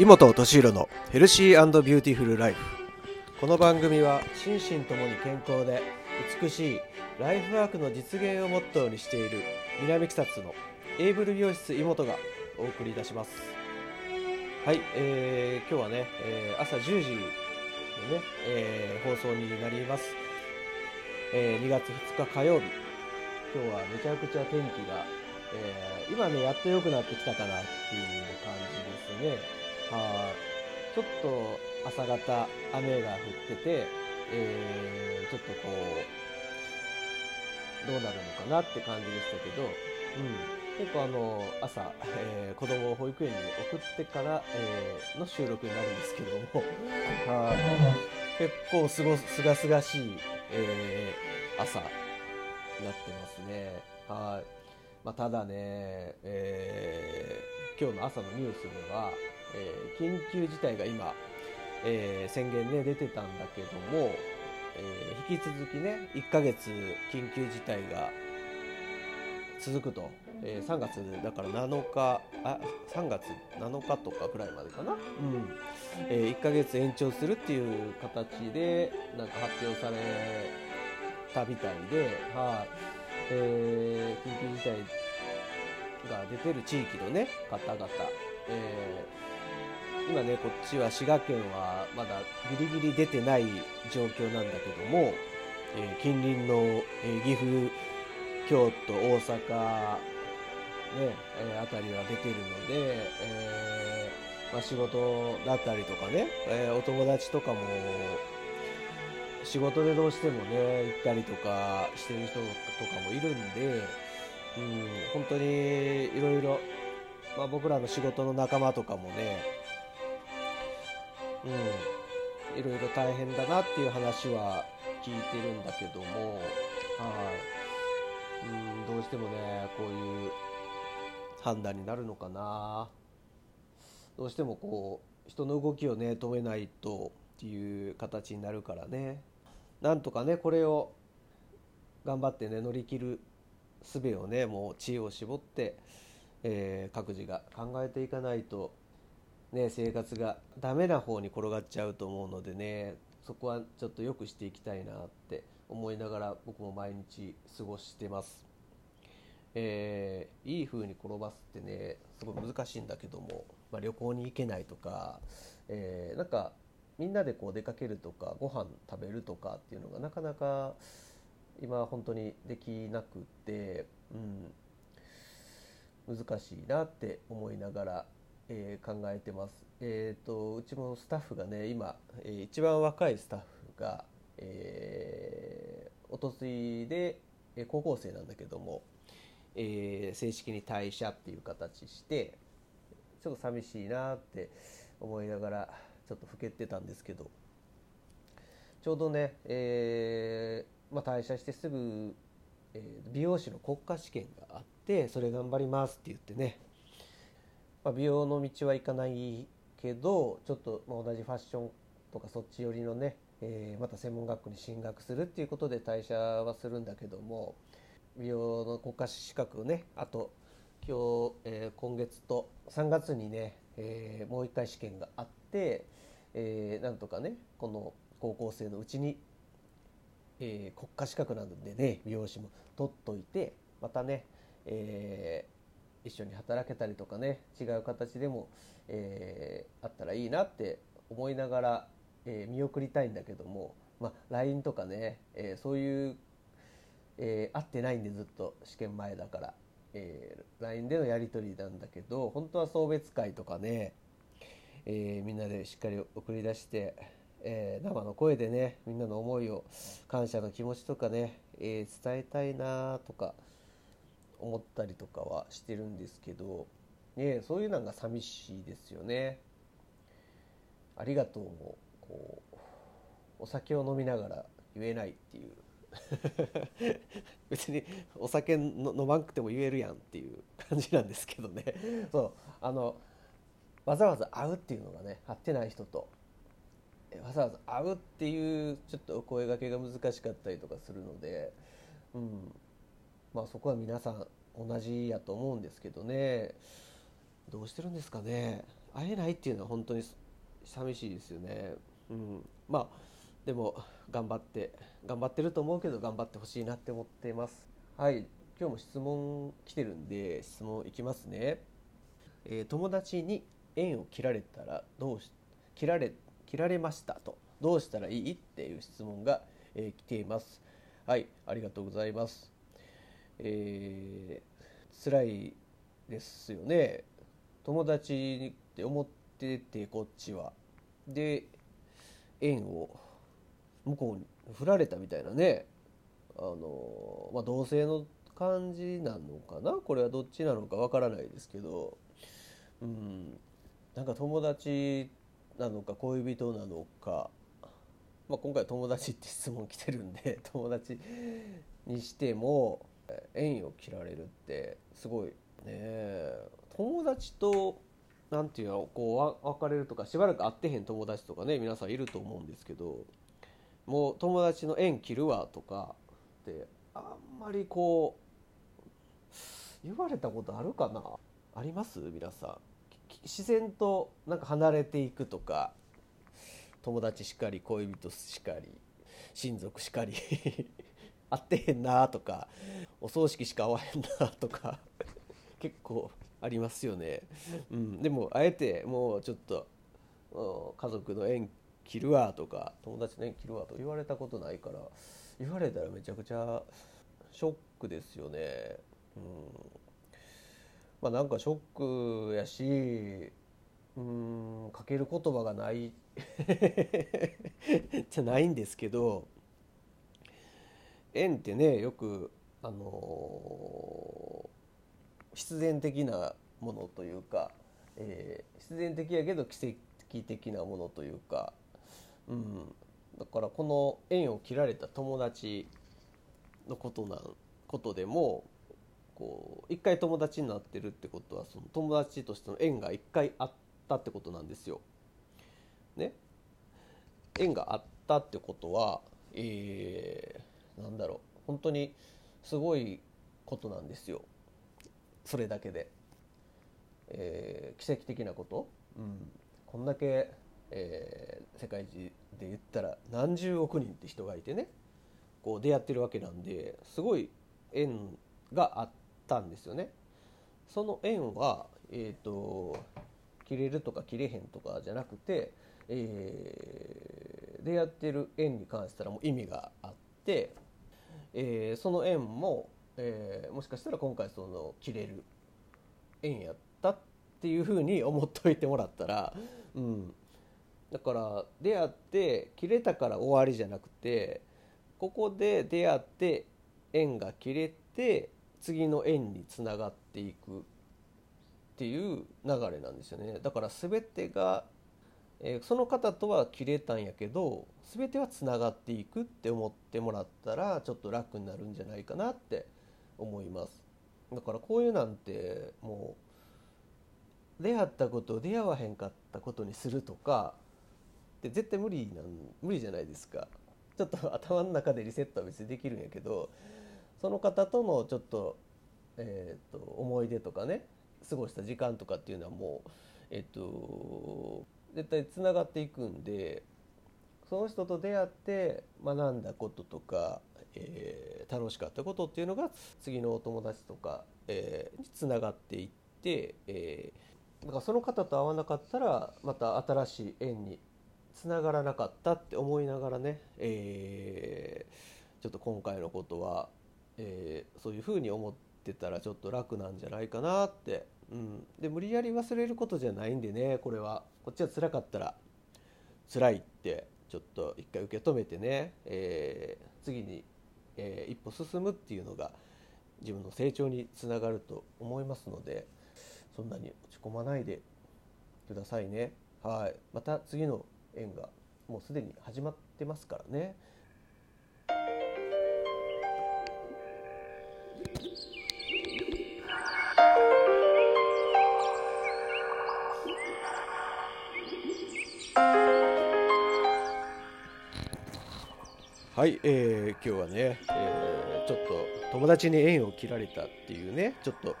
井本敏弘のヘルシービューティフルライフ。この番組は心身ともに健康で美しいライフワークの実現をモットーにしている南草津のエイブル美容室井本がお送りいたします。はい、えー、今日はね、えー朝10時のね、えー放送になります、えー2月2日火曜日。今日はめちゃくちゃ天気が、えー今ねやっと良くなってきたかなっていう感じですね。はいちょっと朝方雨が降ってて、えーちょっとこうどうなるのかなって感じでしたけど、うん、結構あの朝、えー子供を保育園に送ってから、えーの収録になるんですけどもはい結構すごすがすがしい、えー朝になってますね。はい。まあ、ただね、えー今日の朝のニュースでは、えー緊急事態が今、えー宣言ね出てたんだけども、えー引き続きね1ヶ月緊急事態が続くと、えー3月だから7日あ3月7日とかぐらいまでかな、うん。え1ヶ月延長するっていう形でなんか発表されたみたいで、はい。えー緊急事態が出てる地域のね方々、えー今ねこっちは滋賀県はまだギリギリ出てない状況なんだけども、えー近隣の、えー岐阜京都大阪ね、えーあたりは出てるので、えーまあ、仕事だったりとかね、えーお友達とかも仕事でどうしてもね行ったりとかしてる人とかもいるんで、うん、本当にいろいろ、まあ、僕らの仕事の仲間とかもね、うん、いろいろ大変だなっていう話は聞いてるんだけども、はい、うん、どうしてもねこういう判断になるのかな。どうしてもこう人の動きをね止めないとっていう形になるからね。なんとかねこれを頑張ってね乗り切る術をねもう知恵を絞って、えー各自が考えていかないと、ね、生活がダメな方に転がっちゃうと思うのでねそこはちょっと良くしていきたいなって思いながら僕も毎日過ごしてます。えーいい風に転ばすってねすごい難しいんだけども、まあ、旅行に行けないとか、えーなんかみんなでこう出かけるとかご飯食べるとかっていうのがなかなか今本当にできなくって、うん、難しいなって思いながら、えー考えてます。えー、とうちもスタッフがね今、えー一番若いスタッフが、えーおとついでえー高校生なんだけども、えー正式に退社っていう形してちょっと寂しいなって思いながらちょっと老けてたんですけどちょうどね、えーまあ、退社してすぐ、えー美容師の国家試験があってそれ頑張りますって言ってね、まあ、美容の道は行かないけどちょっとま同じファッションとかそっち寄りのね、えーまた専門学校に進学するっていうことで退社はするんだけども美容の国家資格ねあと今日、えー今月と3月にね、えーもう一回試験があって、えーなんとかねこの高校生のうちに、えー国家資格なのでね美容師も取っといてまたね、えー一緒に働けたりとかね違う形でも、えーあったらいいなって思いながら、えー見送りたいんだけども、まあ、LINE とかね、えーそういうえー会ってないんでずっと試験前だから、えー LINE でのやり取りなんだけど本当は送別会とかね、えーみんなでしっかり送り出して、えー生の声でねみんなの思いを感謝の気持ちとかね、えー伝えたいなとか思ったりとかはしてるんですけど、ね、そういうのが寂しいですよね。ありがとうもこうお酒を飲みながら言えないっていう。別にお酒の飲まんくても言えるやんっていう 感じなんですけどね。そうあのわざわざ会うっていうのがね会ってない人とわざわざ会うっていうちょっとお声がけが難しかったりとかするので、うん、まあそこは皆さん同じやと思うんですけどねどうしてるんですかね会えないっていうのは本当に寂しいですよね。うん、まあでも頑張って頑張ってると思うけど頑張ってほしいなって思ってます。はい今日も質問来てるんで質問いきますね。えー、友達に縁を切られたらどうし切られ切られましたとどうしたらいい？っていう質問が、えー、来ています。はい、ありがとうございます。えー、辛いですよね。友達って思っててこっちは。で、縁を向こうに振られたみたいなね。あのまあ、同性の感じなのかな？これはどっちなのかわからないですけど、うん、なんか友達なのか恋人なのか、まあ、今回友達って質問来てるんで友達にしても縁を切られるってすごい。ね友達と何て言うのこう別れるとかしばらく会ってへん友達とかね皆さんいると思うんですけどもう友達の縁切るわとかってあんまりこう言われたことあるかな？あります？皆さん。自然となんか離れていくとか友達しかり恋人しかり親族しかり。会ってへんなとかお葬式しか会わへんなとか結構ありますよね、うん、でもあえてもうちょっと家族の縁切るわとか友達の縁切るわと言われたことないから言われたらめちゃくちゃショックですよね、うん、まあなんかショックやしうんかける言葉がない じゃないんですけど縁ってねよくあのー、必然的なものというか、えー、必然的やけど奇跡的なものというか、うん、だからこの縁を切られた友達のことなんことでもこう一回友達になってるってことはその友達としての縁が一回あったってことなんですよ。ね縁があったってことは、えー、なんだろう。本当にすごいことなんですよ。それだけで、えー、奇跡的なこと、うん、こんだけ、えー、世界中で言ったら何十億人って人がいてね。こう出会ってるわけなんですごい縁があったんですよね。その縁は、えーと、切れるとか切れへんとかじゃなくて、えー、出会ってる縁に関したらもう意味があって、えー、その縁も、えー、もしかしたら今回その切れる縁やったっていうふうに思っといてもらったら、うん、だから出会って切れたから終わりじゃなくてここで出会って縁が切れて次の縁につながっていくっていう流れなんですよね。だから全てが、えー、その方とは切れたんやけど全てはつながっていくって思ってもらったらちょっと楽になるんじゃないかなって思います。だからこういうなんてもう出会ったことを出会わへんかったことにするとかって絶対無理なん無理じゃないですか。ちょっと頭の中でリセットは別にできるんやけどその方とのちょっと,、えーと、思い出とかね過ごした時間とかっていうのはもう、えっ、ー、と、絶対つながっていくんでその人と出会って学んだこととか、えー、楽しかったことっていうのが次のお友達とか、えー、につながっていって、えー、だからその方と会わなかったらまた新しい縁につながらなかったって思いながらね、えー、ちょっと今回のことはえー、そういうふうに思ってたらちょっと楽なんじゃないかなって、うん、で無理やり忘れることじゃないんでねこれはこっちは辛かったら辛いってちょっと一回受け止めてね、えー、次に、えー、一歩進むっていうのが自分の成長につながると思いますのでそんなに落ち込まないでくださいね。はい、また次の縁がもうすでに始まってますからね。はい、えー、今日はね、えー、ちょっと友達に縁を切られたっていうねちょっと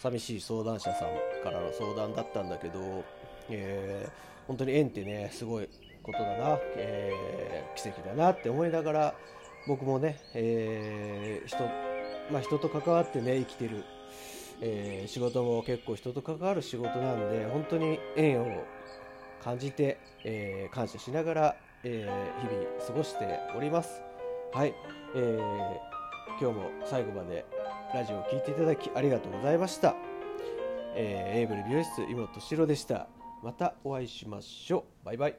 寂しい相談者さんからの相談だったんだけどえー、本当に縁ってねすごいことだな、えー、奇跡だなって思いながら僕もね、えー、人,、まあ、人と関わってね生きてる、えー、仕事も結構人と関わる仕事なんで本当に縁を感じて、えー、感謝しながら、えー、日々過ごしております。はい、えー、今日も最後までラジオを聴いていただきありがとうございました。えー、エイブル美容室妹敏郎でした。またお会いしましょう。バイバイ。